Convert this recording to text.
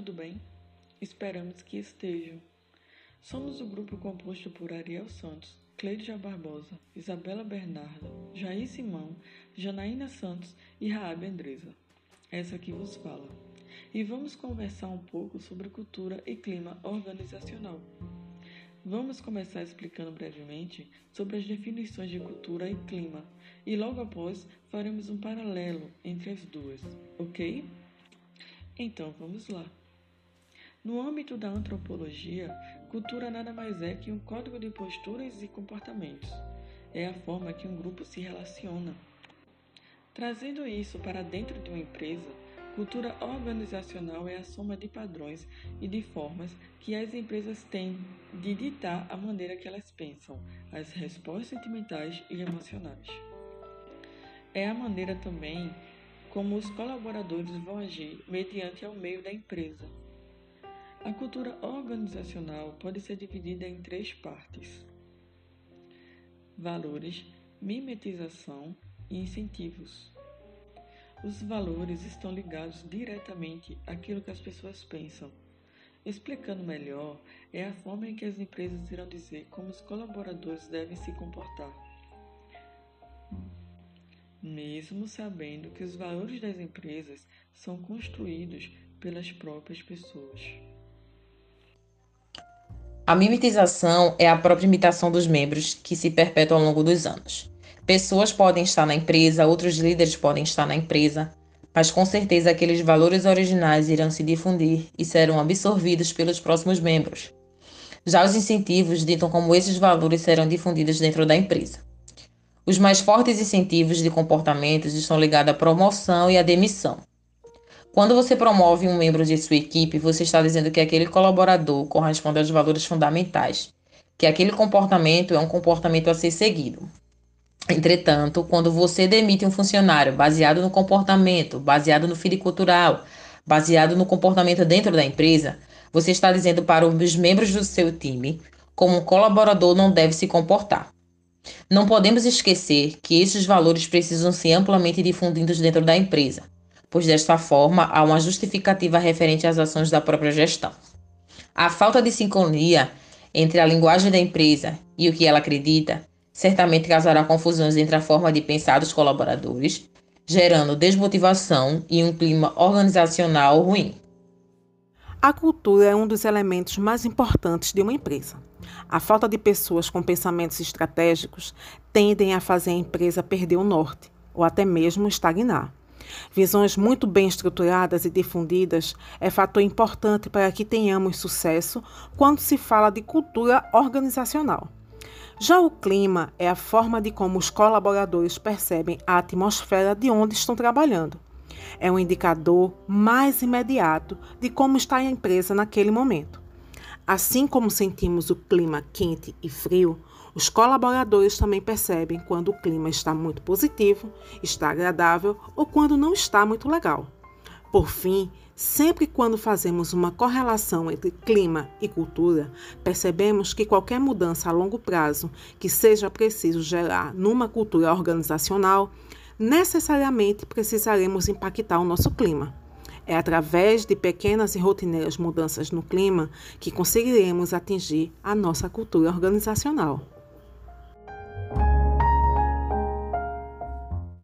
tudo bem? Esperamos que estejam. Somos o grupo composto por Ariel Santos, Cleidia Barbosa, Isabela Bernarda, Jair Simão, Janaína Santos e Raab Andresa. Essa que vos fala. E vamos conversar um pouco sobre cultura e clima organizacional. Vamos começar explicando brevemente sobre as definições de cultura e clima, e logo após faremos um paralelo entre as duas, ok? Então vamos lá. No âmbito da antropologia, cultura nada mais é que um código de posturas e comportamentos. É a forma que um grupo se relaciona. Trazendo isso para dentro de uma empresa, cultura organizacional é a soma de padrões e de formas que as empresas têm de ditar a maneira que elas pensam, as respostas sentimentais e emocionais. É a maneira também como os colaboradores vão agir mediante ao meio da empresa. A cultura organizacional pode ser dividida em três partes: valores, mimetização e incentivos. Os valores estão ligados diretamente àquilo que as pessoas pensam. Explicando melhor, é a forma em que as empresas irão dizer como os colaboradores devem se comportar mesmo sabendo que os valores das empresas são construídos pelas próprias pessoas. A mimetização é a própria imitação dos membros que se perpetua ao longo dos anos. Pessoas podem estar na empresa, outros líderes podem estar na empresa, mas com certeza aqueles valores originais irão se difundir e serão absorvidos pelos próximos membros. Já os incentivos ditam como esses valores serão difundidos dentro da empresa. Os mais fortes incentivos de comportamentos estão ligados à promoção e à demissão. Quando você promove um membro de sua equipe, você está dizendo que aquele colaborador corresponde aos valores fundamentais, que aquele comportamento é um comportamento a ser seguido. Entretanto, quando você demite um funcionário baseado no comportamento, baseado no filho cultural, baseado no comportamento dentro da empresa, você está dizendo para os membros do seu time como um colaborador não deve se comportar. Não podemos esquecer que esses valores precisam ser amplamente difundidos dentro da empresa, pois desta forma há uma justificativa referente às ações da própria gestão. A falta de sincronia entre a linguagem da empresa e o que ela acredita certamente causará confusões entre a forma de pensar dos colaboradores, gerando desmotivação e um clima organizacional ruim. A cultura é um dos elementos mais importantes de uma empresa. A falta de pessoas com pensamentos estratégicos tendem a fazer a empresa perder o norte ou até mesmo estagnar. Visões muito bem estruturadas e difundidas é fator importante para que tenhamos sucesso quando se fala de cultura organizacional. Já o clima é a forma de como os colaboradores percebem a atmosfera de onde estão trabalhando é um indicador mais imediato de como está a empresa naquele momento. Assim como sentimos o clima quente e frio, os colaboradores também percebem quando o clima está muito positivo, está agradável ou quando não está muito legal. Por fim, sempre quando fazemos uma correlação entre clima e cultura, percebemos que qualquer mudança a longo prazo que seja preciso gerar numa cultura organizacional necessariamente precisaremos impactar o nosso clima. É através de pequenas e rotineiras mudanças no clima que conseguiremos atingir a nossa cultura organizacional.